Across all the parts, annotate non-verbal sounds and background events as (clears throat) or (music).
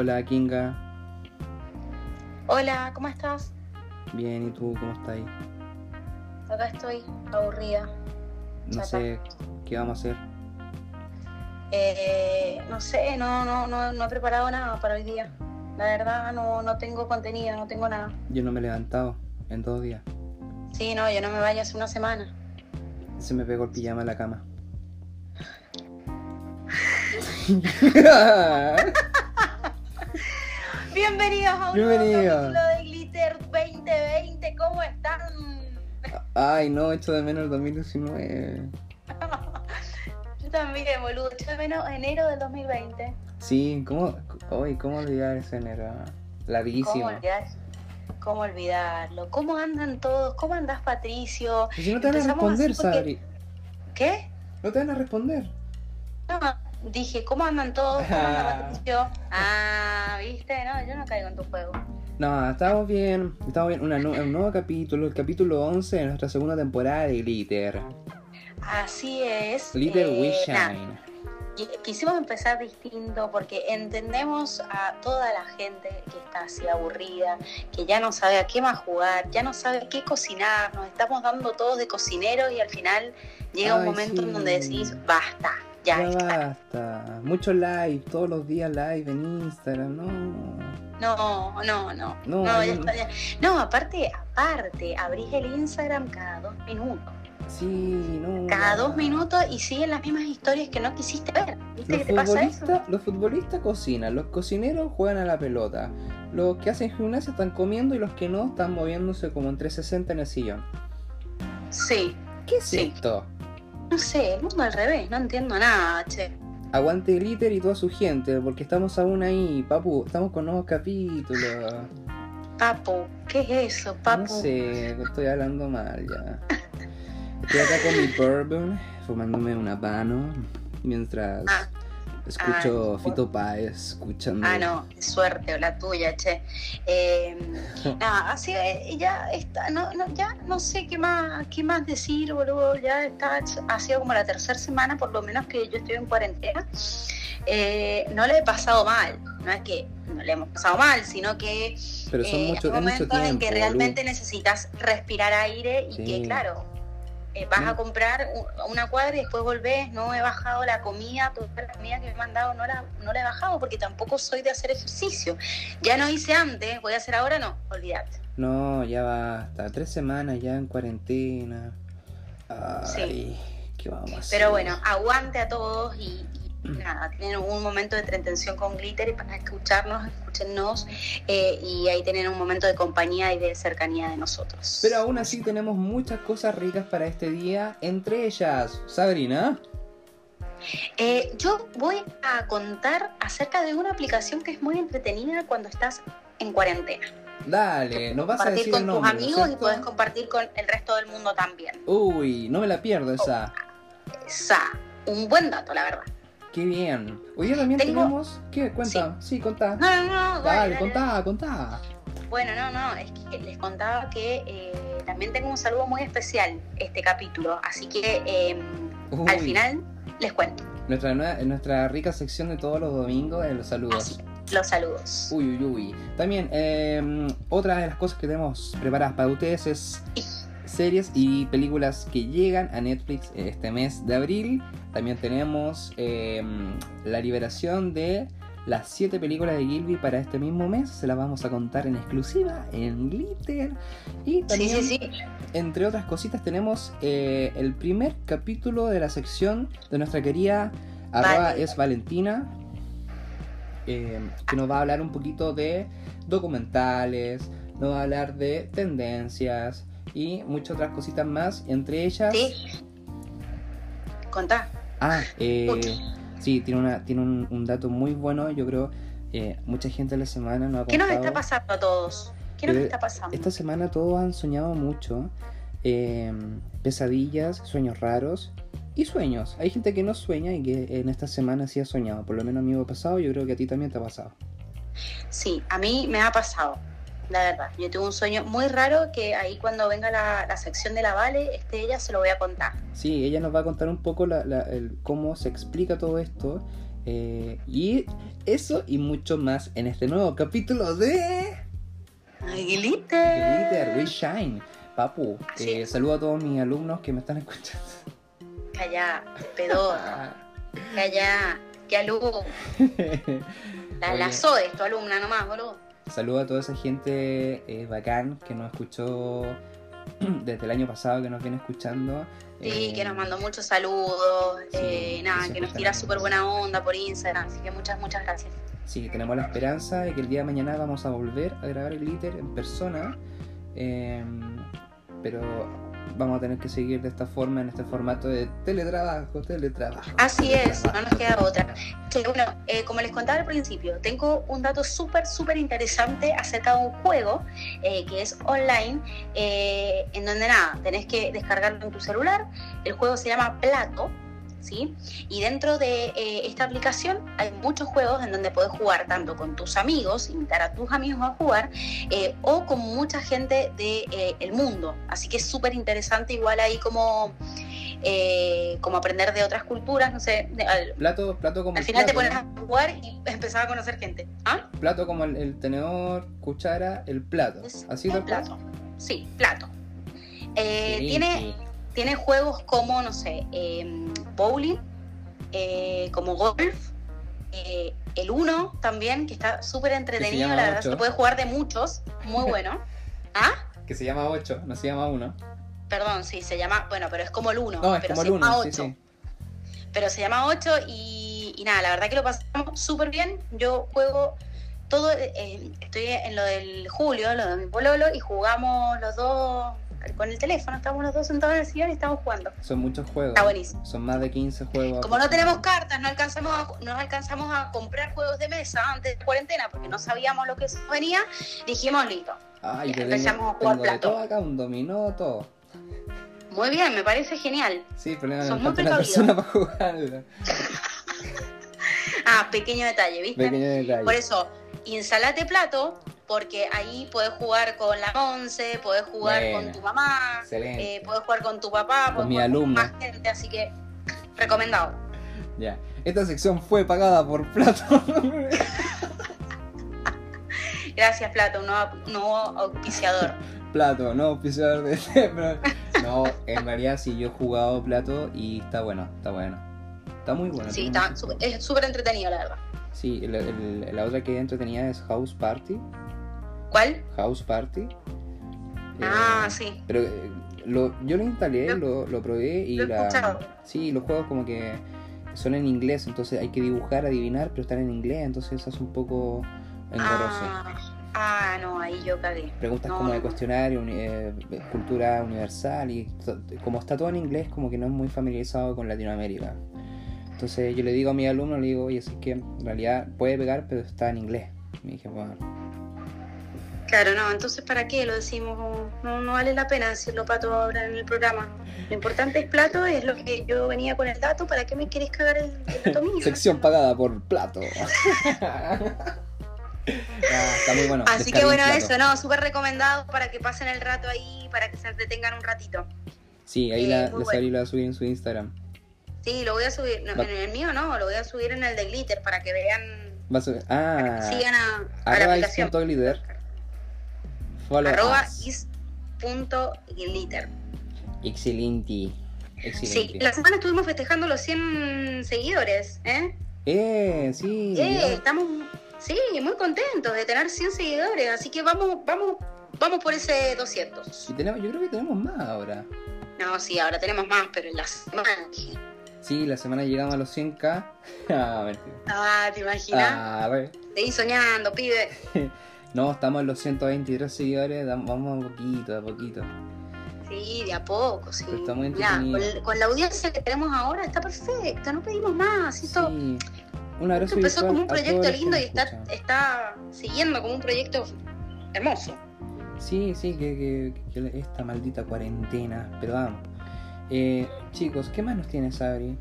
Hola Kinga, Hola, ¿cómo estás? bien, ¿y tú cómo estás ahí? Acá estoy, aburrida. No Chata. sé qué vamos a hacer. Eh, no sé, no, no, no, no he preparado nada para hoy día. La verdad, no, no tengo contenido, no tengo nada. Yo no me he levantado en dos días. Sí, no, yo no me vaya hace una semana. Se me pegó el pijama en la cama. (laughs) (laughs) Bienvenidos a un nuevo capítulo de Glitter 2020. ¿Cómo están? Ay, no, echo de menos el 2019. (laughs) Yo también, boludo. Yo de menos enero del 2020. Sí, ¿cómo, hoy, ¿cómo olvidar ese enero? ¿Cómo Larguísimo. olvidar? ¿Cómo olvidarlo? ¿Cómo andan todos? ¿Cómo andás, Patricio? Y si no te van a responder, porque- Sabri. ¿Qué? No te van a responder. No, dije, ¿cómo andan todos? ¿Cómo anda. Patricio? (laughs) Ah, ¿viste? No, yo no caigo en tu juego. No, estamos bien. Estamos bien. Una un nuevo capítulo, el capítulo 11 de nuestra segunda temporada de Glitter. Así es. Glitter eh, We Shine. qui- quisimos empezar distinto porque entendemos a toda la gente que está así aburrida, que ya no sabe a qué más jugar, ya no sabe qué cocinar, nos estamos dando todos de cocineros y al final llega un momento en donde decís, basta, ya, Ya basta. Mucho live, todos los días live en Instagram, no. No, no, no. No, No, ya hay- está, ya. No, aparte, aparte, abrís el Instagram cada dos minutos. Sí, no. Cada dos minutos y siguen las mismas historias que no quisiste ver. ¿Viste Los que te pasa eso? futbolistas, los futbolistas cocinan, los cocineros juegan a la pelota, los que hacen gimnasia están comiendo y los que no están moviéndose como en 360 en el sillón. Sí. ¿Qué es Sí. esto? No sé, el mundo al revés, no entiendo nada, che. Aguante Glitter y toda su gente, porque estamos aún ahí, papu, estamos con nuevos capítulos. Papu, ¿qué es eso, papu? No sé, estoy hablando mal ya. Estoy acá con mi bourbon, fumándome un habano, mientras Ah. Escucho Ah. Fito Páez, escuchando... Ah, no, qué suerte, la tuya, che. Eh, (laughs) nada, así eh, ya está, no, no, ya no sé qué más, qué más decir, boludo. Ya está, ha sido como la tercera semana, por lo menos que yo estoy en cuarentena. Eh, no le he pasado mal, no es que no le hemos pasado mal, sino que Pero son eh, mucho, hay mucho momentos tiempo. en que realmente necesitas respirar aire y Sí. que, claro, eh, vas a comprar una cuadra y después volvés, no he bajado la comida, toda la comida que me he mandado no la, no la he bajado porque tampoco soy de hacer ejercicio. Ya no hice antes, voy a hacer ahora, no, olvídate. No, ya basta. Tres semanas ya en cuarentena. Ay, ¿qué vamos a hacer? Pero bueno, aguante a todos y nada, tienen un momento de entretención con Glitter y para escucharnos, escúchennos eh, y ahí tienen un momento de compañía y de cercanía de nosotros. Pero aún así tenemos muchas cosas ricas para este día, entre ellas, Sabrina. Eh, yo voy a contar acerca de una aplicación que es muy entretenida cuando estás en cuarentena. Dale, nos vas a Compartir decir con el tus nombre, ¿no es amigos y puedes compartir con el resto del mundo también. Uy, no me la pierdo esa. Esa, un buen dato, la verdad. Qué bien. Hoy día también Tengo- tenemos... ¿Qué? Cuenta. Sí, contá. No, no, no, Dale, dale, dale, contá, contá. Bueno, no, no, es que les contaba que eh, también tengo un saludo muy especial este capítulo, así que eh, al final les cuento Nuestra, nuestra rica sección de todos los domingos de los saludos. así, los saludos. Uy, uy, uy. También, eh, otra de las cosas que tenemos preparadas para ustedes es series y películas que llegan a Netflix este mes de abril. También tenemos eh, la liberación de las 7 películas de Gilby para este mismo mes. Se las vamos a contar en exclusiva en Glitter. Y Sí, también, sí, sí. entre otras cositas, tenemos eh, el primer capítulo de la sección de nuestra querida arroba es Valentina. eh, que nos va a hablar un poquito de documentales, nos va a hablar de tendencias y muchas otras cositas más, entre ellas... Sí. Contá. Ah, eh, sí, tiene, una, tiene un, un dato muy bueno, yo creo, eh, mucha gente en la semana nos ha ¿Qué nos está pasando a todos? ¿Qué nos Pero está pasando? Esta semana todos han soñado mucho, eh, pesadillas, sueños raros y sueños. Hay gente que no sueña y que en esta semana sí ha soñado, por lo menos a mí me ha pasado, yo creo que a ti también te ha pasado. Sí, a mí me ha pasado, la verdad. Yo tuve un sueño muy raro que ahí cuando venga la, la sección de la Vale, este, ella se lo voy a contar. Sí, ella nos va a contar un poco la- la- el- cómo se explica todo esto Eh, y eso y mucho más en este nuevo capítulo de Glitter. Glitter We Shine. Papu, Así eh, saludo a todos mis alumnos que me están escuchando. Calla, pedor, (laughs) calla, que alumno. (laughs) La, la es tu alumna nomás, boludo. Saludo a toda esa gente eh, bacán que nos escuchó (clears throat) desde el año pasado, que nos viene escuchando. Sí, Eh, que nos mandó muchos saludos, sí, eh, nada, sí, que nos tira súper buena onda por Instagram, así que muchas, muchas gracias. Sí, tenemos la esperanza de que el día de mañana vamos a volver a grabar el glitter en persona. eh, pero vamos a tener que seguir de esta forma, en este formato de teletrabajo, teletrabajo. Así es, no nos queda otra. Que bueno, eh, como les contaba al principio, tengo un dato súper, súper interesante acerca de un juego eh, que es online, eh, en donde nada, tenés que descargarlo en tu celular. El juego se llama Plato, ¿sí? Y dentro de eh, esta aplicación hay muchos juegos en donde puedes jugar tanto con tus amigos, invitar a tus amigos a jugar, eh, o con mucha gente del el mundo. Así que es súper interesante, igual ahí como eh, como aprender de otras culturas, no sé, de- al, Plato, plato como al el final te plato, pones a jugar y empezar a conocer gente. ¿Ah? Plato como el, el tenedor, cuchara, el plato. Es Así tal cual. plato. Sí, plato. Eh, tiene. Tiene juegos como, no sé, eh, bowling, eh, como golf, eh, el uno también, que está súper entretenido, llama la verdad, se puede jugar de muchos, muy (laughs) bueno. ¿Ah? Que se llama 8, no se llama 1. Perdón, sí, se llama, bueno, pero es como el uno, No, es pero como se el llama 1, sí, 8. sí. pero se llama 8 y, y nada, la verdad que lo pasamos súper bien. Yo juego todo, eh, estoy en lo del Julio, lo de mi pololo, y jugamos los dos con el teléfono, estamos los dos sentados en el sillón y estamos jugando. Son muchos juegos. Está buenísimo. Son más de 15 juegos. Como no tenemos cartas, no alcanzamos a, no alcanzamos a comprar juegos de mesa antes de cuarentena porque no sabíamos lo que se venía, dijimos listo. Ay, Ya, empezamos tengo, a jugar plato. todo acá, un dominó, todo. Muy bien, me parece genial. Sí, pero Son muy una persona para jugarlo. (laughs) Ah, pequeño detalle, ¿viste? Pequeño detalle. Por eso, instalate plato, porque ahí puedes jugar con la once, puedes jugar con tu mamá, Excelente. eh, puedes jugar con tu papá, puedes mi jugar alumna. con más gente, así que recomendado. Ya. Esta sección fue pagada por Plato. Gracias, Plato, un nuevo, auspiciador. (laughs) Plato, no auspiciador de este, pero- No, en realidad sí, yo he jugado Plato y está bueno, está bueno. Está muy bueno. Sí, está es súper entretenido, la verdad. Sí, el- la otra que entretenía es House Party. ¿Cuál? House Party. Ah, Eh, sí. Pero eh, lo, yo lo instalé, Lo- lo, lo probé y la, escuchado. sí, los juegos como que son en inglés, entonces hay que dibujar, adivinar, pero están en inglés, entonces eso es un poco engorroso. Ah, ah, no, ahí yo cagué. Preguntas no, como de cuestionario, uni- eh, cultura universal y como está todo en inglés, como que no es muy familiarizado con Latinoamérica. Entonces yo le digo a mi alumno, le digo, oye, es que en realidad puede pegar, pero está en inglés. Me dije, bueno, Claro, no, entonces ¿para qué lo decimos? No, no vale la pena decirlo Pato ahora en el programa. Lo importante es Plato, es lo que yo venía con el dato, ¿para qué me querés cagar el, el dato (laughs) mío? sección pagada por plato. (laughs) Ah, está muy bueno. Así que bueno, Plato. eso, ¿no? Súper recomendado para que pasen el rato ahí, para que se entretengan un ratito. Sí, ahí Eh, la, la bueno. Sari lo va a subir en su Instagram. Sí, lo voy a subir, no, en el mío no, lo voy a subir en el de Glitter para que vean, Va a subir, ah, sigan a, a la aplicación. is.glitter. Follow Arroba us. is.glitter. Excelente. Sí, Excelente. la semana estuvimos festejando los 100 seguidores, ¿eh? Eh, sí. Eh, estamos, sí, muy contentos de tener 100 seguidores, así que vamos, vamos, vamos por ese 200. Y tenemos, yo creo que tenemos más ahora. No, sí, ahora tenemos más, pero en la semana. Sí, la semana llegamos a los 100k. (laughs) Ah, mentira. Ah, ¿te imaginas? Ah. Seguí soñando, pibe. (laughs) No, estamos en los 123 seguidores, vamos a poquito, a poquito. Sí, de a poco, sí. Pero está muy Mirá, con, con la audiencia que tenemos ahora está perfecta, no pedimos más. Esto, Sí. Un esto empezó como un proyecto lindo y está, está siguiendo como un proyecto hermoso. Sí, sí, que, que- que esta maldita cuarentena. Pero vamos. Eh, chicos, ¿qué más nos tiene Sabri?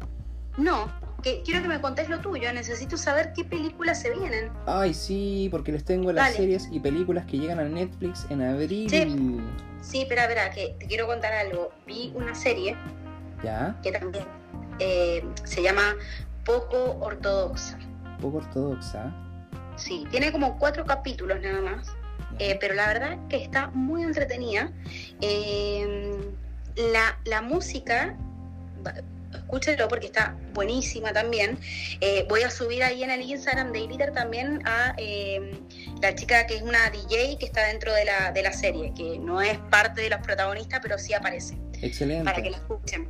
No, que quiero que me contés lo tuyo, necesito saber qué películas se vienen. Ay, sí, porque les tengo las Dale. series y películas que llegan a Netflix en abril. Sí. Sí, espera, espera, que te quiero contar algo. Vi una serie ¿Ya? que también eh, se llama poco ortodoxa. Poco ortodoxa. Sí, tiene como cuatro capítulos nada más, eh, pero la verdad que está muy entretenida. Eh, la, la música, escúchelo porque está buenísima también. Eh, voy a subir ahí en el Instagram de Glitter también a eh, la chica que es una DJ que está dentro de la, de la serie, que no es parte de los protagonistas, pero sí aparece, Excelente. para que la escuchen.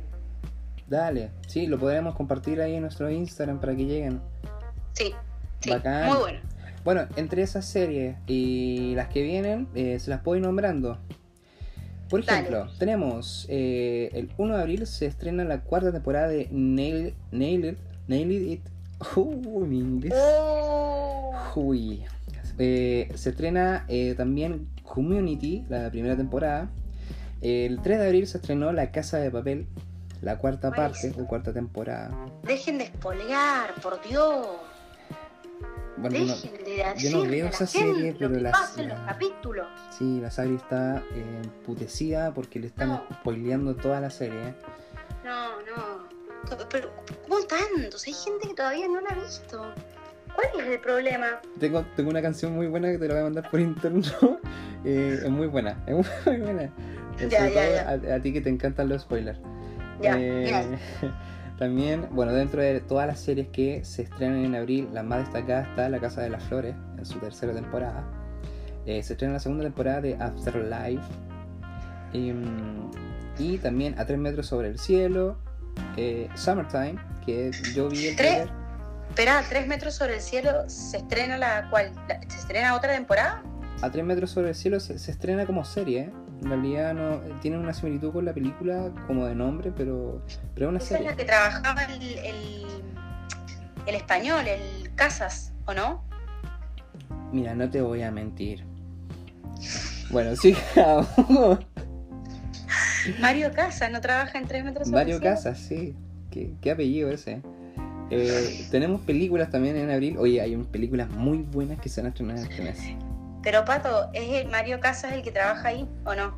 Dale. Sí, lo podremos compartir ahí en nuestro Instagram para que lleguen. Sí, sí, Bacán. muy bueno. Bueno, entre esas series y las que vienen, eh, se las puedo ir nombrando. Por Dale. ejemplo, tenemos eh, el 1 de abril se estrena la cuarta temporada de Nail, Nailed, Nailed It. Uh, mi inglés. Oh, Uy. Eh, se estrena eh, también Community, la primera temporada. El 3 de abril se estrenó La Casa de Papel, la cuarta parte, la cuarta temporada. dejen de espolear, por Dios. Bueno, yo no- Dejen de yo no veo esa serie, lo pero que las- pasa en los la- capítulos. Sí, la Sabri está eh, emputecida porque le están No. spoileando toda la serie. No, no. Pero, ¿cómo tantos? Hay gente que todavía no la ha visto. ¿Cuál es el problema? Tengo, tengo una canción muy buena que te la voy a mandar por interno. (laughs) Eh, es muy buena, es muy buena. Ya, sobre ya, todo A, a ti que te encantan los spoilers. Ya, Eh. (laughs) también, bueno, dentro de todas las series que se estrenan en abril, la más destacada está La Casa de las Flores, en su tercera temporada. Eh, se estrena la segunda temporada de Afterlife. Y, mm, y también A tres metros sobre el cielo. eh, Summertime, que yo vi el Tres-. Espera, tres metros sobre el cielo, ¿se estrena la cual? ¿Se estrena otra temporada? A tres metros sobre el cielo se, se estrena como serie. En realidad no tiene una similitud con la película como de nombre, pero, pero es una Esa es serie. la que trabajaba el, el, el español, el Casas, ¿o no? Mira, no te voy a mentir. Bueno, sigamos. (laughs) Mario Casas, ¿no trabaja en tres metros sobre Mario el? Casas, sí. ¿Qué, qué apellido ese? Eh, tenemos películas también en abril. Oye, hay películas muy buenas que se van a estrenar este mes. Pero Pato, ¿es el Mario Casas el que trabaja ahí o no?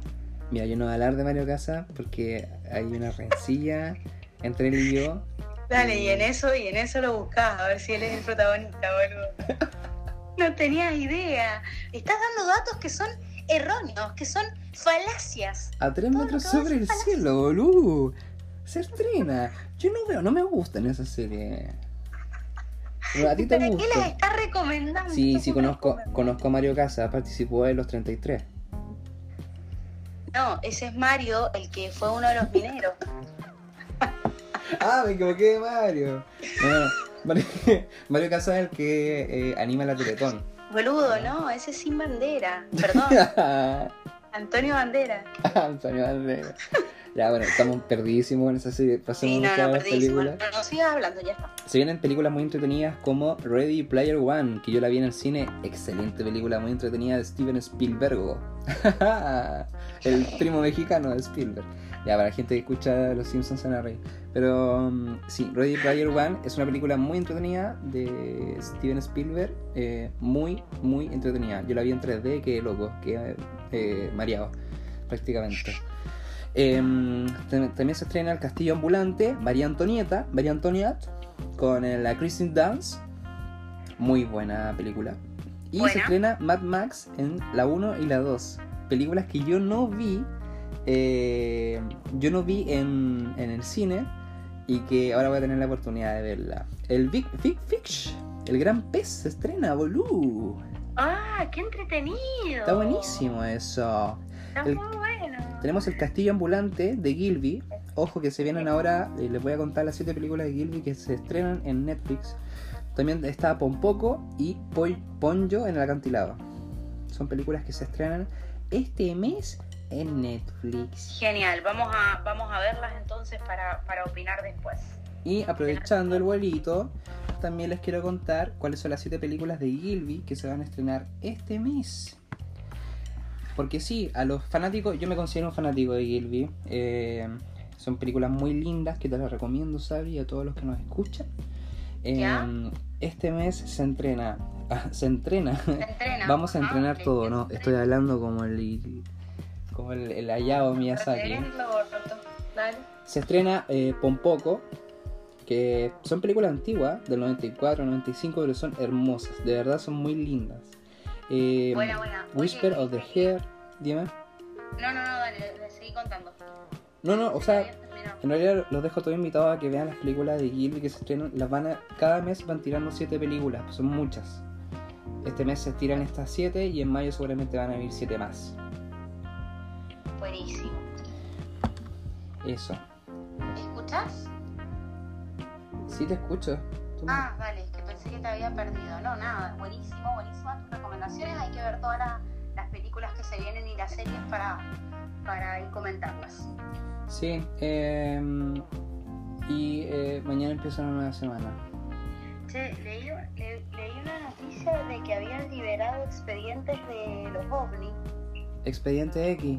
Mira, yo no voy a hablar de Mario Casas porque hay una rencilla entre él y yo. Dale, y en eso, y en eso lo buscás, a ver si él es el protagonista, boludo. (laughs) No tenías idea. Estás dando datos que son erróneos, que son falacias. A tres Todo metros sobre el cielo, boludo. Se estrena. Yo no veo, no me gustan esas series. A ti te ¿Para qué gusta. estás recomendando? Sí, ¿Cómo sí conozco, conozco a Mario Casas, participó en los 33. No, ese es Mario, el que fue uno de los mineros. (laughs) Ah, me equivoqué de Mario. No. Mario, (laughs) Mario Casas es el que eh, anima la Teletón. Boludo, no, ese es sin bandera. Perdón, (laughs) Antonio Bandera. Antonio Banderas. Ya, bueno, estamos perdidísimos en esa serie. Pasemos Sí, no, no, películas. No, sigas hablando, ya está. Se vienen películas muy entretenidas como Ready Player One, que yo la vi en el cine. Excelente película, muy entretenida de Steven Spielberg. (laughs) el primo mexicano de Spielberg. Ya, para la gente que escucha Los Simpsons se van a reír. Pero um, sí, Ready Player One es una película muy entretenida de Steven Spielberg. eh, muy, muy entretenida. Yo la vi en 3D, que loco, que eh, mareado, prácticamente. Em, tam- también se estrena El Castillo Ambulante, María Antonieta, María Antoniat, con la Kristen Dance. Muy buena película. Y se estrena Mad Max en la 1 y la 2. Películas que yo no vi. eh, yo no vi en, en el cine. Y que ahora voy a tener la oportunidad de verla. El Big, Big Fish, el gran pez, se estrena, boludo. Ah, qué entretenido. Está buenísimo eso. Está El- muy bueno. Tenemos el Castillo Ambulante de Gilby. Ojo que se vienen ahora, eh, les voy a contar las siete películas de Gilby que se estrenan en Netflix. También está Pompoco y Poi- Ponyo en el acantilado. Son películas que se estrenan este mes en Netflix. Genial, vamos a, vamos a verlas entonces para, para opinar después. Y aprovechando el vuelito, también les quiero contar cuáles son las siete películas de Gilby que se van a estrenar este mes. Porque sí, a los fanáticos, yo me considero un fanático de Gilby. eh, son películas muy lindas que te las recomiendo, Sabri, a todos los que nos escuchan. Eh, ¿Ya? Este mes se entrena, (laughs) ah, se entrena. Se entrena. Vamos a Ajá, entrenar todo, ¿no? Estoy hablando como el, como el, el Hayao Miyazaki. Roto. Dale. Se estrena eh, Pompoco, que son películas antiguas, del 94, 95, pero son hermosas, de verdad son muy lindas. Eh, Buena, buena. Whisper Oye, of the ¿viste Hair, dime. No, no, no, dale, le seguí contando. No, no, o sea, en realidad los dejo todos invitados a que vean las películas de Gilby que se estrenan. Las van a, cada mes van tirando siete películas, son muchas. Este mes se tiran estas siete y en mayo seguramente van a venir siete más. Buenísimo. Eso. ¿Escuchás? Sí te escucho. Tú me- Ah, vale, pensé que te había perdido. No, nada, buenísimo, buenísimas tus recomendaciones. Hay que ver todas la- las películas que se vienen y las series para, para ir comentarlas. Sí, eh, y eh, mañana empieza una nueva semana. Che, leí, le- leí una noticia de que habían liberado expedientes de los ovnis. Expediente X.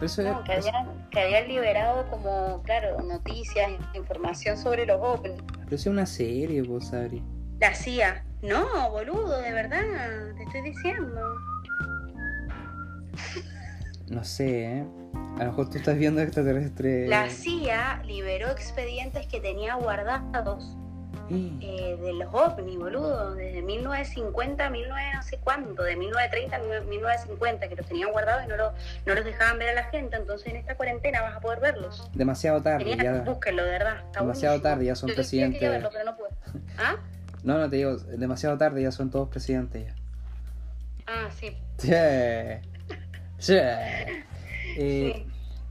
Eso No, que, habían, que habían liberado como, claro, noticias, información sobre los ovnis. Pero es una serie, vos, Sabri. La CIA. No, boludo, de verdad, te estoy diciendo. (laughs) No sé, ¿eh? A lo mejor tú estás viendo extraterrestre. La CIA liberó expedientes que tenía guardados Eh, eh, de los ovnis, boludo, desde 1950 a 19 no sé cuánto, de 1930 a 1950, que los tenían guardados y no, lo- no los dejaban ver a la gente, entonces en esta cuarentena vas a poder verlos. Demasiado tarde, Genial, ya. búsquenlo, de verdad. está Demasiado buenísimo. tarde, ya son Yo presidentes. verlo, pero no. ¿Ah? No, no te digo, demasiado tarde, ya son todos presidentes ya. Ah, sí. Che. (laughs) Che. Eh,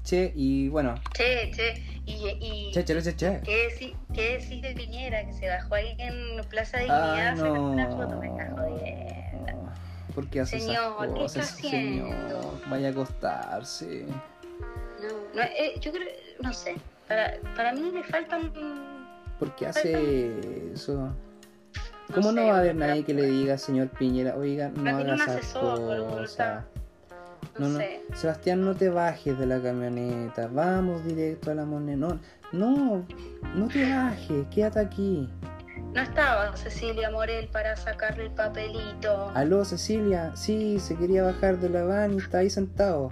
Che, y bueno. Che, che, y, y Che, che, che. ¿qué, decir, ¿qué decir de Piñera que se bajó ahí en Plaza Ah, Dignidad a sacar no. una foto? Me está jodiendo. ¿Por qué hace Señor, esas ¿qué cosas, está haciendo? señor? Vaya a acostarse. No, no, eh, yo creo, no sé, para, para mí le faltan... ¿Por qué hace eso? No ¿Cómo no sé, va a haber nadie que le diga, señor Piñera, oiga, no No tiene haga un esas cosas? No, sé. Sebastián, no te bajes de la camioneta. Vamos directo a la moneda. No, no, no te bajes. Quédate aquí. No estaba Cecilia Morel para sacarle el papelito. Aló, Cecilia. Sí, se quería bajar de la van y está ahí sentado.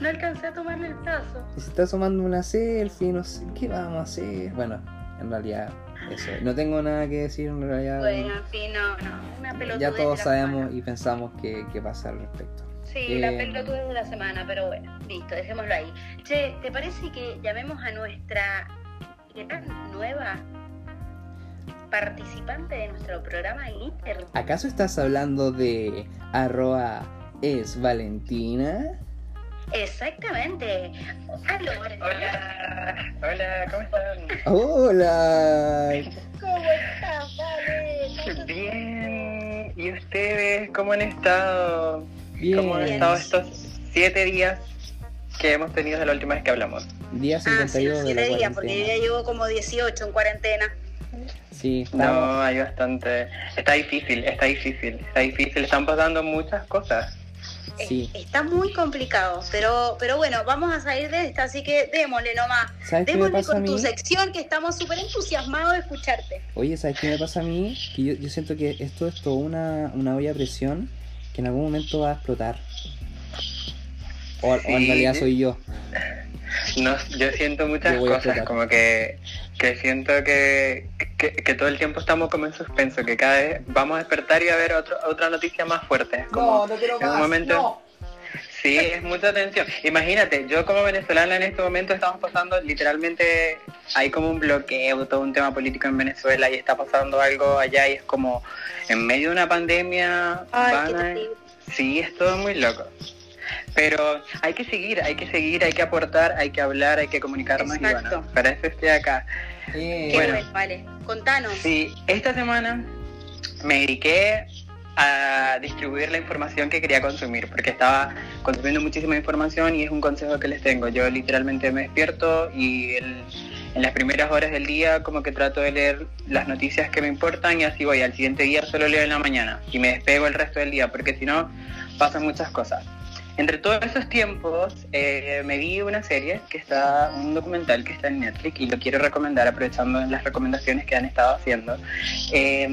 No alcancé a tomarle el brazo. Y se está tomando una selfie. No sé qué vamos a hacer. Bueno, en realidad, eso. No tengo nada que decir. En realidad, Bueno, en fin, no, no. Una pelotudez ya de todos la sabemos semana. y pensamos que, que pasa al respecto. Sí, la Eh, pelotudez de la semana, pero bueno, listo, dejémoslo ahí. Che, ¿te parece que llamemos a nuestra gran nueva participante de nuestro programa Glitter? ¿Acaso estás hablando de arroba es Valentina? Exactamente. Aló, Hola, hola, ¿cómo están? Hola. ¿Cómo estás, Vale? Bien, ¿y ustedes cómo han estado? Bien. ¿Cómo han estado estos siete días que hemos tenido desde la última vez que hablamos? Día Ah, sí, 52 los de la siete días, porque ya llevo como 18 en cuarentena. Sí, estamos. No, hay bastante. Está difícil, está difícil, está difícil. Están pasando muchas cosas. Sí. Eh, Está muy complicado, pero, pero bueno, vamos a salir de esta, así que démosle nomás. ¿Sabes qué me Démosle a con tu sección que estamos súper entusiasmados de escucharte. Oye, ¿sabes qué me pasa a mí? Que yo, yo siento que esto es toda una, una olla a presión que en algún momento va a explotar. O, o en Sí. realidad soy yo. No, yo siento muchas Yo cosas, como que, que siento que, que, que todo el tiempo estamos como en suspenso, que cada vez vamos a despertar y a haber otro, otra noticia más fuerte. Es como, no quiero en un momento- Sí, es mucha tensión. Imagínate, yo como venezolana en este momento estamos pasando literalmente, hay como un bloqueo, todo un tema político en Venezuela y está pasando algo allá y es como en medio de una pandemia Ay, van qué a- terrible. Sí, es todo muy loco. Pero hay que seguir, hay que seguir, hay que aportar, hay que hablar, hay que comunicarnos y Exacto. bueno, para eso estoy acá. Eh, Qué Bueno. bueno, vale. Contanos. Sí, esta semana me dediqué a distribuir la información que quería consumir, porque estaba consumiendo muchísima información y es un consejo que les tengo. Yo literalmente me despierto y el- en las primeras horas del día como que trato de leer las noticias que me importan y así voy. Al siguiente día solo leo en la mañana y me despego el resto del día, porque si no pasan muchas cosas. Entre todos esos tiempos eh, me vi una serie que está, un documental que está en Netflix y lo quiero recomendar aprovechando las recomendaciones que han estado haciendo. Eh,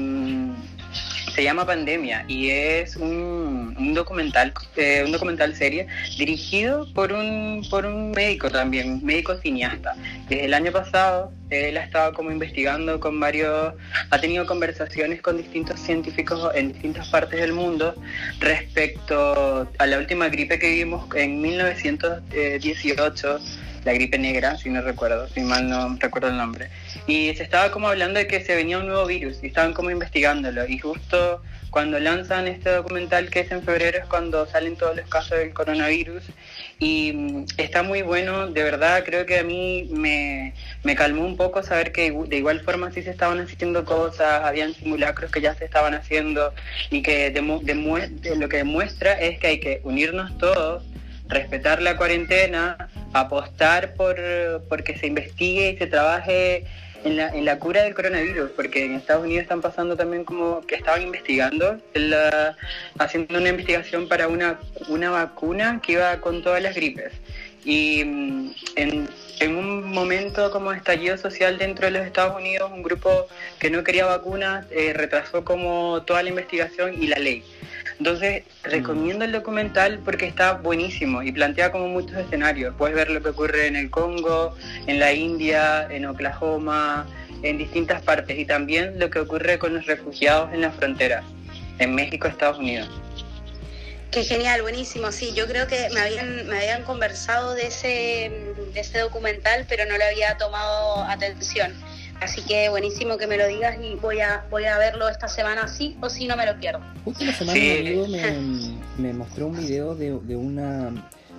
se llama Pandemia y es un, un documental, eh, un documental serie dirigido por un, por un médico también, médico cineasta. Desde el año pasado él ha estado como investigando con varios, ha tenido conversaciones con distintos científicos en distintas partes del mundo respecto a la última gripe que vimos en 1918 la gripe negra, si no recuerdo, si mal no recuerdo el nombre. Y se estaba como hablando de que se venía un nuevo virus y estaban como investigándolo. Y justo cuando lanzan este documental que es en febrero es cuando salen todos los casos del coronavirus y mm, está muy bueno, de verdad creo que a mí me, me calmó un poco saber que de igual forma sí se estaban haciendo cosas, habían simulacros que ya se estaban haciendo y que lo que demuestra es que hay que unirnos todos, respetar la cuarentena, apostar por, que se investigue y se trabaje en la, en la cura del coronavirus, porque en Estados Unidos están pasando también como que estaban investigando, haciendo una investigación para una, una vacuna que iba con todas las gripes. Y mm, en, en un momento como estallido social dentro de los Estados Unidos, un grupo que no quería vacunas eh, retrasó como toda la investigación y la ley. Entonces, recomiendo el documental porque está buenísimo y plantea como muchos escenarios. Puedes ver lo que ocurre en el Congo, en la India, en Oklahoma, en distintas partes y también lo que ocurre con los refugiados en la frontera, en México, Estados Unidos. Qué genial, buenísimo. Sí, yo creo que me habían, me habían conversado de ese, de ese documental, pero no le había tomado atención. Así que buenísimo que me lo digas y voy a voy a verlo esta semana sí o si no me lo pierdo. Justo la semana mi amigo (laughs) me, mostró un video de, una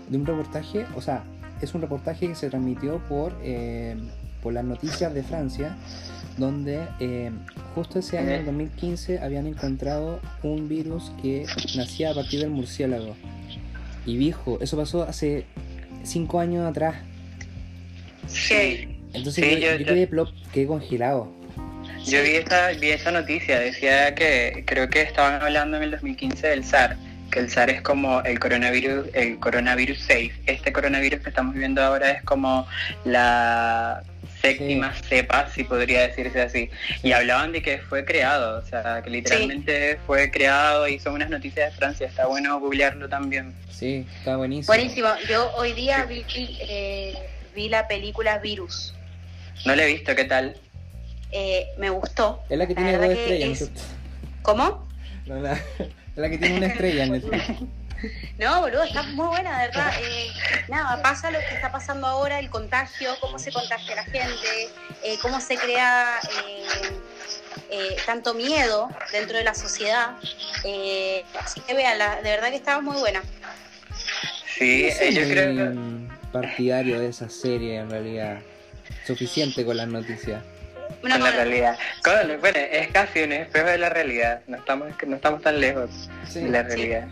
de un reportaje, o sea, es un reportaje que se transmitió por eh, por las noticias de Francia, donde eh, justo ese año, en 2015, habían encontrado un virus que nacía a partir del murciélago. Y dijo, eso pasó hace cinco años atrás. Sí. Entonces yo, quedé, congelado. Yo vi esta, vi esta noticia, decía que creo que estaban hablando en el 2015 del SAR, que el SAR es como el coronavirus, el coronavirus 6. Este coronavirus que estamos viviendo ahora es como la séptima cepa, si podría decirse así. Y hablaban de que fue creado, o sea, que literalmente fue creado y son unas noticias de Francia. Está bueno googlearlo también. Sí, está buenísimo. Buenísimo. Yo hoy día vi, eh, vi la película Virus. No la he visto, ¿qué tal? Eh, me gustó. Es la que tiene dos estrellas. ¿Cómo? No, la... es la que tiene una estrella en (laughs) No, boludo, está muy buena, de verdad. Eh, nada, pasa lo que está pasando ahora, el contagio, cómo se contagia la gente, eh, cómo se crea tanto miedo dentro de la sociedad. así que vean, de verdad que estaba muy buena. Sí, yo creo que... Partidario de esa serie, en realidad suficiente con las noticias. con la realidad. bueno, es casi un espejo de la realidad. No estamos, no estamos tan lejos de la realidad.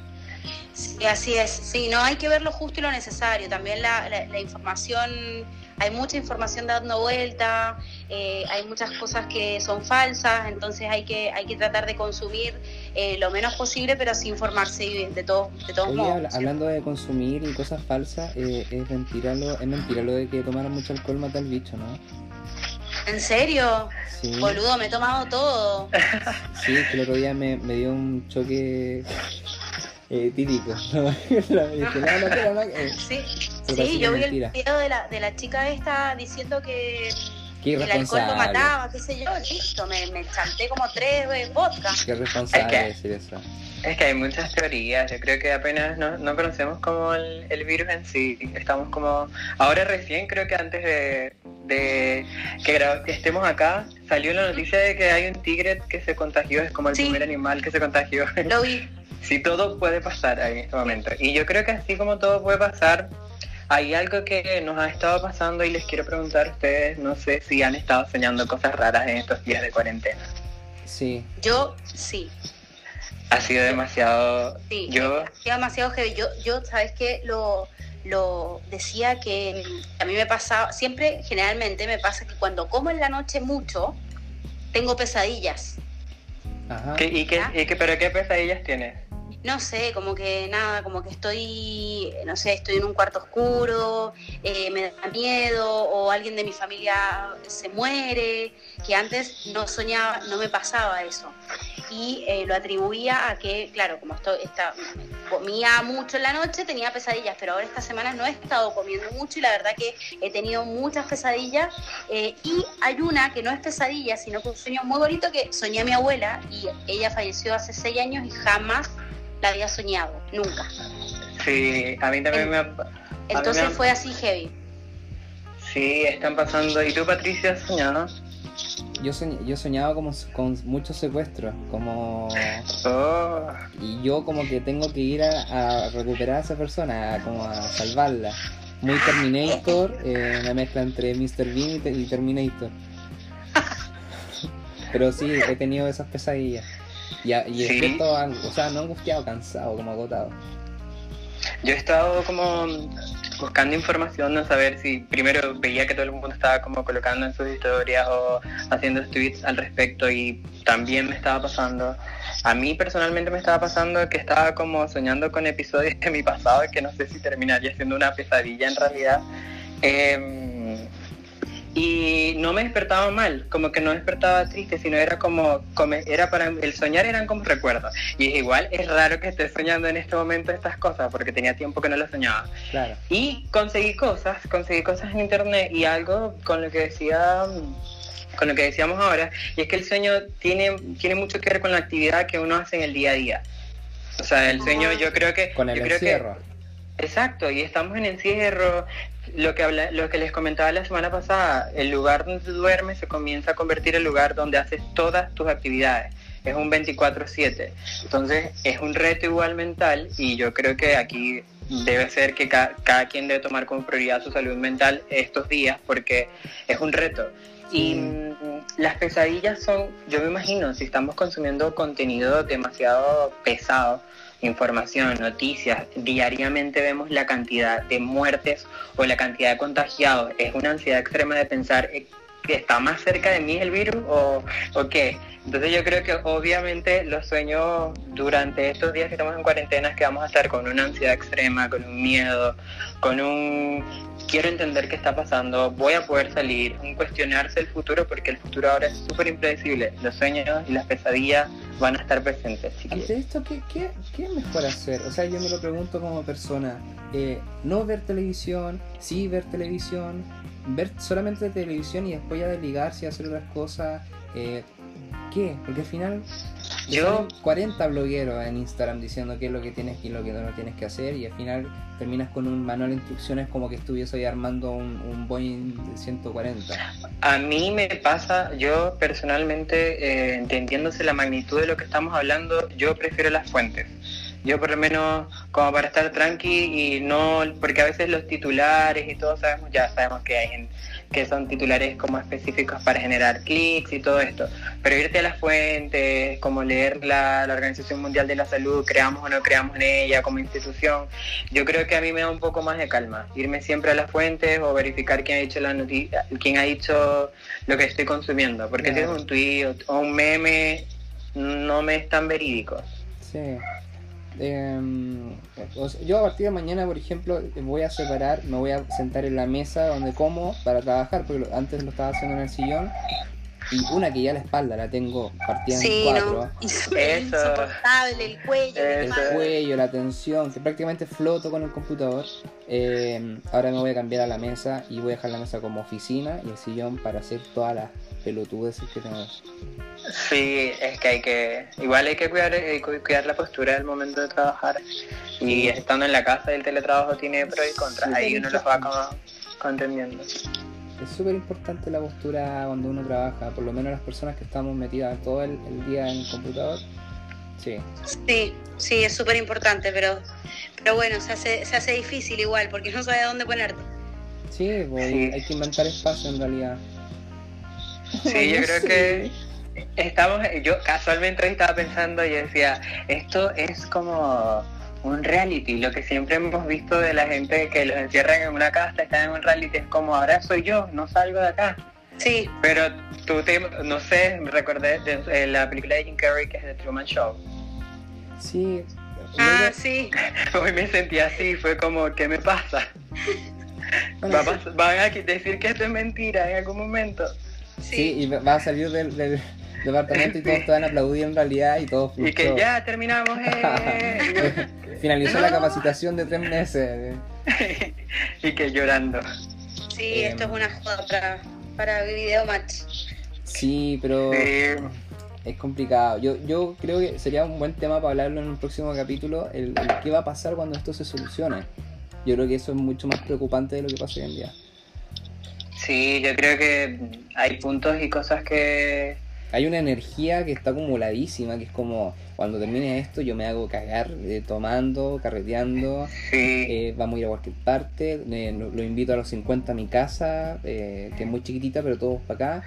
Sí. así es. Sí, no hay que ver lo justo y lo necesario. También la, la, información, hay mucha información dando vuelta, eh, hay muchas cosas que son falsas, entonces hay que, hay que tratar de consumir eh, lo menos posible, pero sí informarse de, todo, de todos modos. Hablando de consumir y cosas falsas, eh, es, mentira lo, es mentira lo de que tomar mucho alcohol mata al bicho, ¿no? ¿En serio? Boludo, me he tomado todo. Sí, que el otro día me, me dio un choque eh, típico. (laughs) (laughs) sí, sí yo vi el video de la, de la chica esta diciendo que el alcohol lo mataba, qué sé yo, listo, me, me chanté como tres vodka. Qué responsable es que, decir eso. Es que hay muchas teorías, yo creo que apenas no, no conocemos como el, el, virus en sí, estamos como, ahora recién creo que antes de, de que, que, estemos acá, salió la noticia de que hay un tigre que se contagió, es como el primer animal que se contagió. Lo vi. (laughs) sí, todo puede pasar en este momento. Y yo creo que así como todo puede pasar, hay algo que nos ha estado pasando y les quiero preguntar a ustedes, no sé si han estado soñando cosas raras en estos días de cuarentena. Sí. Yo sí. Ha sido demasiado... Sí, yo... Ha sido demasiado heavy. Yo, yo ¿sabes qué? Lo, lo decía que a mí me pasa, siempre, generalmente me pasa que cuando como en la noche mucho, tengo pesadillas. Ajá. ¿Y, qué, y qué, pero qué pesadillas tienes? No sé, como que nada, como que estoy, no sé, estoy en un cuarto oscuro, eh, me da miedo, o alguien de mi familia se muere, que antes no soñaba, no me pasaba eso. Y eh, lo atribuía a que, claro, como esto, está, comía mucho en la noche, tenía pesadillas, pero ahora estas semanas no he estado comiendo mucho y la verdad que he tenido muchas pesadillas. Eh, y hay una que no es pesadilla, sino que un sueño muy bonito que soñé a mi abuela y ella falleció hace seis años y jamás la había soñado, nunca. Sí, a mí también me Entonces fue así heavy. Sí, están pasando. ¿Y tú, Patricia, has soñado? Yo, yo soñaba como con muchos secuestros, como... Oh. Y yo como que tengo que ir a, recuperar a esa persona, como a salvarla. Muy Terminator, eh, una mezcla entre Mr. Bean y Terminator. (laughs) Pero sí, he tenido esas pesadillas. Y, y o sea, no angustiado, cansado, como agotado. Yo he estado como buscando información, no saber si primero veía que todo el mundo estaba como colocando en sus historias o haciendo tweets al respecto y también me estaba pasando. A mí personalmente me estaba pasando que estaba como soñando con episodios de mi pasado que no sé si terminaría siendo una pesadilla en realidad. Eh, y no me despertaba mal, como que no despertaba triste, sino era como, era para el soñar eran como recuerdos. Y igual es raro que esté soñando en este momento estas cosas, porque tenía tiempo que no lo soñaba. Y conseguí cosas, conseguí cosas en internet y algo con lo que decía con lo que decíamos ahora, y es que el sueño tiene, tiene mucho que ver con la actividad que uno hace en el día a día. O sea, el sueño yo creo que... Con el yo encierro. exacto, y estamos en encierro, lo que, habla, lo que les comentaba la semana pasada, el lugar donde duermes se comienza a convertir en el lugar donde haces todas tus actividades. Es un 24/7. Entonces es un reto igual mental y yo creo que aquí debe ser que cada quien debe tomar como prioridad su salud mental estos días porque es un reto. Y mm, las pesadillas son, yo me imagino, si estamos consumiendo contenido demasiado pesado, información, noticias, diariamente vemos la cantidad de muertes o la cantidad de contagiados. Es una ansiedad extrema de pensar eh, que está más cerca de mí el virus o, o qué. Entonces yo creo que obviamente los sueños durante estos días que estamos en cuarentena es que vamos a estar con una ansiedad extrema, con un miedo, con un quiero entender qué está pasando, voy a poder salir, un cuestionarse el futuro porque el futuro ahora es súper impredecible. Los sueños y las pesadillas van a estar presentes. Ante esto, ¿qué, qué, qué es mejor hacer? O sea, yo me lo pregunto como persona. Eh, no ver televisión, sí ver televisión, ver solamente televisión y después ya desligarse y hacer otras cosas. Eh, ¿Qué? Porque al final yo 40 blogueros en Instagram diciendo qué es lo que tienes y lo que no tienes que hacer y al final terminas con un manual de instrucciones como que estuviese ahí armando un, un Boeing 140. A mí me pasa, yo personalmente, eh, entendiéndose la magnitud de lo que estamos hablando, yo prefiero las fuentes. Yo por lo menos como para estar tranqui y no, porque a veces los titulares y todo sabemos, ya sabemos que hay que son titulares como específicos para generar clics y todo esto. Pero irte a las fuentes, como leer la, Organización Mundial de la Salud, creamos o no creamos en ella como institución, yo creo que a mí me da un poco más de calma. Irme siempre a las fuentes o verificar quién ha dicho la noticia, quién ha dicho lo que estoy consumiendo. Porque si es un tweet o un meme, no me es tan verídico. Sí. Em, yo a partir de mañana, por ejemplo, voy a separar, me voy a sentar en la mesa donde como para trabajar, porque antes lo estaba haciendo en el sillón. Y una que ya la espalda la tengo partida en cuatro. insoportable, el cuello, el cuello, la tensión, que prácticamente floto con el computador. Em, ahora me voy a cambiar a la mesa y voy a dejar la mesa como oficina y el sillón para hacer todas las pelotudes que tenemos. Sí, es que hay que, igual hay que cuidar, cuidar la postura del momento de trabajar. Y estando en la casa el teletrabajo tiene pros y contras, ahí uno los va como contendiendo. Es súper importante la postura cuando uno trabaja, por lo menos las personas que estamos metidas todo el, día en el computador. Sí. Sí, sí, es súper importante, pero, pero bueno, se hace, se hace difícil igual, porque no sabes dónde ponerte. Sí, pues, hay que inventar espacio en realidad. Sí, yo creo que estamos, yo casualmente hoy estaba pensando y decía, esto es como un reality, lo que siempre hemos visto de la gente que los encierran en una casa, están en un reality, es como ahora soy yo, no salgo de acá. Sí. Pero tú te, no sé, me recordé de, la película de Jim Carrey que es The Truman Show. Sí, Ah, sí. (laughs) Hoy me sentí así, fue como, ¿qué me pasa? (laughs) Van a decir que esto es mentira en algún momento. Sí, y va a salir del, del departamento y todos te van a aplaudir en realidad y todos Y que ya terminamos. eh. (laughs) Finalizó la capacitación de tres meses. (laughs) y que llorando. Sí, esto es una joda para, para video match. Sí, pero es complicado. Yo, yo creo que sería un buen tema para hablarlo en un próximo capítulo, el, el qué va a pasar cuando esto se solucione. Yo creo que eso es mucho más preocupante de lo que pasa hoy en día. Sí, yo creo que hay puntos y cosas que... Hay una energía que está acumuladísima, que es como, cuando termine esto yo me hago cagar eh, tomando, carreteando, Sí, eh, vamos a ir a cualquier parte, eh, lo, lo invito a los 50 a mi casa, eh, que es muy chiquitita, pero todos para acá.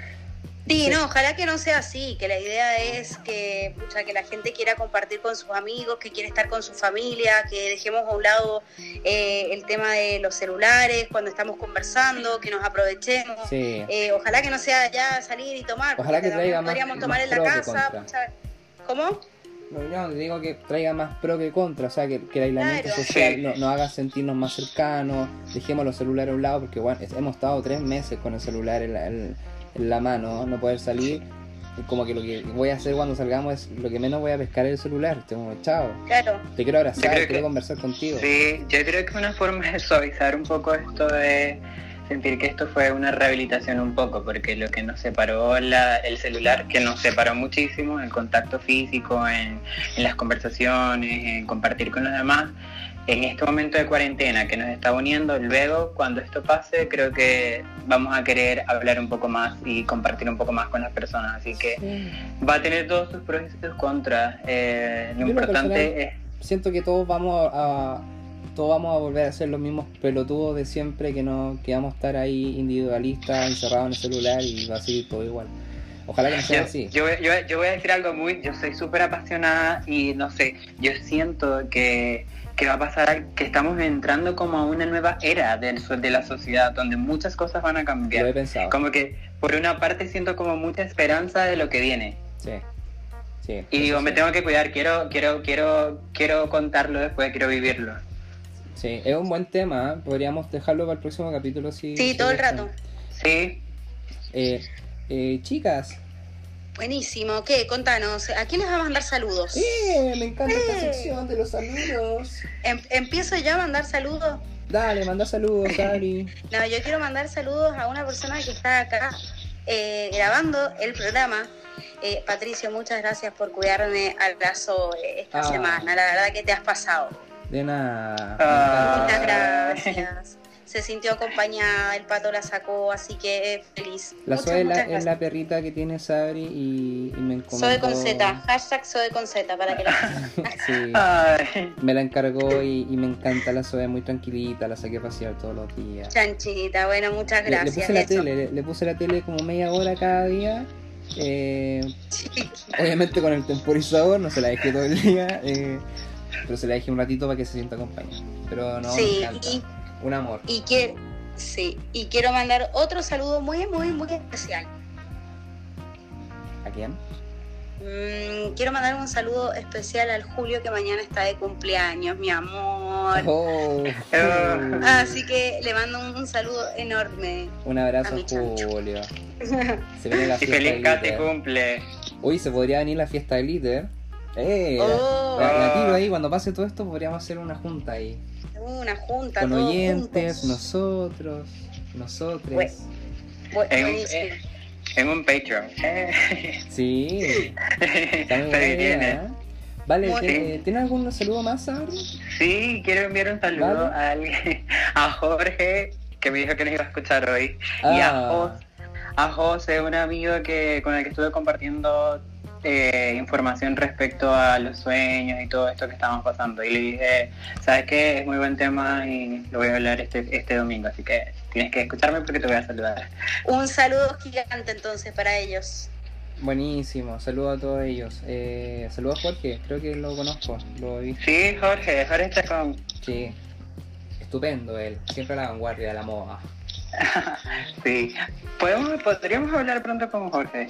Sí, no, ojalá que no sea así, que la idea es que, pucha, que la gente quiera compartir con sus amigos, que quiere estar con su familia, que dejemos a un lado eh, el tema de los celulares cuando estamos conversando, que nos aprovechemos. Sí. Eh, ojalá que no sea ya salir y tomar. Ojalá que traiga también más- Podríamos tomar más en la casa. pucha. ¿Cómo? No, digo que traiga más pro que contra, o sea, que, que el aislamiento Claro. social Sí. no- nos haga sentirnos más cercanos, dejemos los celulares a un lado, porque bueno, hemos estado tres meses con el celular en la, en- en la mano, no poder salir, como que lo que voy a hacer cuando salgamos es lo que menos voy a pescar es el celular, te como, chao, Claro. te quiero abrazar, quiero que- conversar contigo. sí, yo creo que una forma de suavizar un poco esto de sentir que esto fue una rehabilitación un poco, porque lo que nos separó la- el celular, que nos separó muchísimo, el contacto físico, en, en las conversaciones, en compartir con los demás, en este momento de cuarentena que nos está uniendo, luego cuando esto pase creo que vamos a querer hablar un poco más y compartir un poco más con las personas, así que Sí. va a tener todos sus pros y sus contras. Eh, lo Yo importante es Siento que todos vamos a, todos vamos a volver a ser los mismos pelotudos de siempre, que no que vamos a estar ahí individualistas, encerrados en el celular y va a seguir todo igual. Ojalá que no sea Yo, así. yo, yo, yo voy a decir algo muy, yo soy súper apasionada y no sé, yo siento que, que va a pasar, que estamos entrando como a una nueva era del so- de la sociedad donde muchas cosas van a Lo he cambiar. pensado. Como que por una parte siento como mucha esperanza de lo que viene. Sí. Sí. Y digo, me tengo que cuidar, quiero, quiero, quiero, quiero contarlo después, quiero vivirlo. Sí, es un buen tema. ¿eh? Podríamos dejarlo para el próximo capítulo si. Sí, si todo el rato. Sí, Eh, eh, chicas. Buenísimo. ¿Qué? Contanos. ¿A quién les va a mandar saludos? ¡Eh! Me encanta esta sección de los saludos. Em- ¿Empiezo ya a mandar saludos? Dale, manda saludos, (laughs) Cari. No, yo quiero mandar saludos a una persona que está acá eh, grabando el programa. Eh, Patricio, muchas gracias por cuidarme al brazo eh, esta Ah. semana. La verdad que te has pasado. De nada. Ah. Muchas gracias. Se sintió acompañada, el pato la sacó, así que feliz. La Muchas, Zoe es la, muchas es gracias. la perrita que tiene Sabri y, y me encomendó... Soy con Z, hashtag soy con Z para que la (laughs) sí, Ay, me la encargó y, y me encanta la Zoe, muy tranquilita, la saqué a pasear todos los días. chanchita. Bueno, muchas Le, le gracias. puse la tele, le, le puse la tele como media hora cada día. eh, (laughs) obviamente con el temporizador, no se la dejé todo el día, eh, pero se la dejé un ratito para que se sienta acompañada. Pero no, Sí, me encanta. y- Un amor. Y quiero, sí, y quiero mandar otro saludo muy, muy, muy especial. ¿A quién? Mm, quiero mandar un saludo especial al Julio que mañana está de cumpleaños, mi amor. Oh. (laughs) Así que le mando un, un saludo enorme. un abrazo A mi chancho. Julio. (laughs) Se viene la y fiesta feliz de Katy Glitter. cumple. Hoy se podría venir la fiesta de Glitter. Eh, Oh. la, la tiro ahí, cuando pase todo esto podríamos hacer una junta ahí. Una junta, Con todos oyentes, juntos. nosotros, nosotros. Bu- En, buenísimo. eh, en un Patreon. Eh. (laughs) Sí, está. Vale, ¿tiene, ¿tiene algún saludo más, Sabri? Sí, quiero enviar un saludo Vale. a, alguien- (laughs) a Jorge, que me dijo que nos iba a escuchar hoy. Y a, Ah. Jos- a José, un amigo que con el que estuve compartiendo eh, información respecto a los sueños y todo esto que estábamos pasando. Y le dije, ¿sabes qué? Es muy buen tema y lo voy a hablar este, este domingo, así que tienes que escucharme porque te voy a saludar. Un saludo gigante entonces para ellos. Buenísimo, saludo a todos ellos. Eh, saludo a Jorge, creo que lo conozco, lo he visto. Sí, Jorge, Jorge está con... Sí, estupendo él, siempre a la vanguardia de la moda. (laughs) Sí. ¿Podemos, ¿Podríamos hablar pronto con Jorge?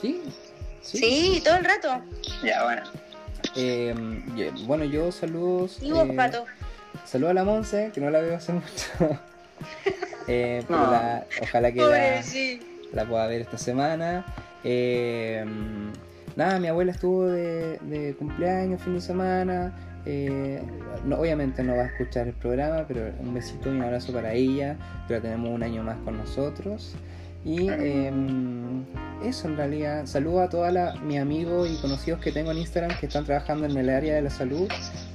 Sí, Sí, todo el rato. Ya, bueno. Eh, bueno, yo saludos. Y vos, eh, Pato. Saludo a la Monse, que no la veo hace mucho. (laughs) Eh, pero No. la- ojalá que Pobre, la, sí. la pueda ver esta semana. Eh, nada, mi abuela estuvo de, de cumpleaños fin de semana. Eh, no, obviamente no va a escuchar el programa, pero un besito y un abrazo para ella, que la tenemos un año más con nosotros. Y eh, eso en realidad, saludo a todos mis amigos y conocidos que tengo en Instagram que están trabajando en el área de la salud.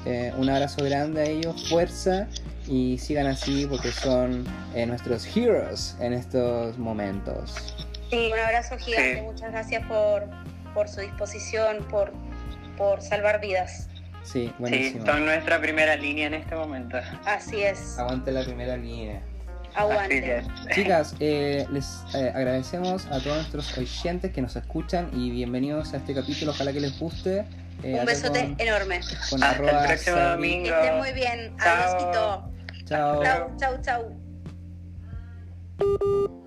Eh, un abrazo grande a ellos, fuerza y sigan así porque son eh, nuestros heroes en estos momentos. Sí, un abrazo gigante. Sí. Muchas gracias por, por su disposición, por, por salvar vidas. Sí, Sí, buenísimo. son nuestra primera línea en este momento. Así es. Aguante la primera línea. Aguante. (laughs) Chicas, eh, les eh, agradecemos a todos nuestros oyentes que nos escuchan y bienvenidos a este capítulo. Ojalá que les guste. Eh, Un besote con- enorme. con Hasta el próximo Sabi. domingo. Que estén muy bien. Chao. Adiósito. Chao. Chau, chau, chau.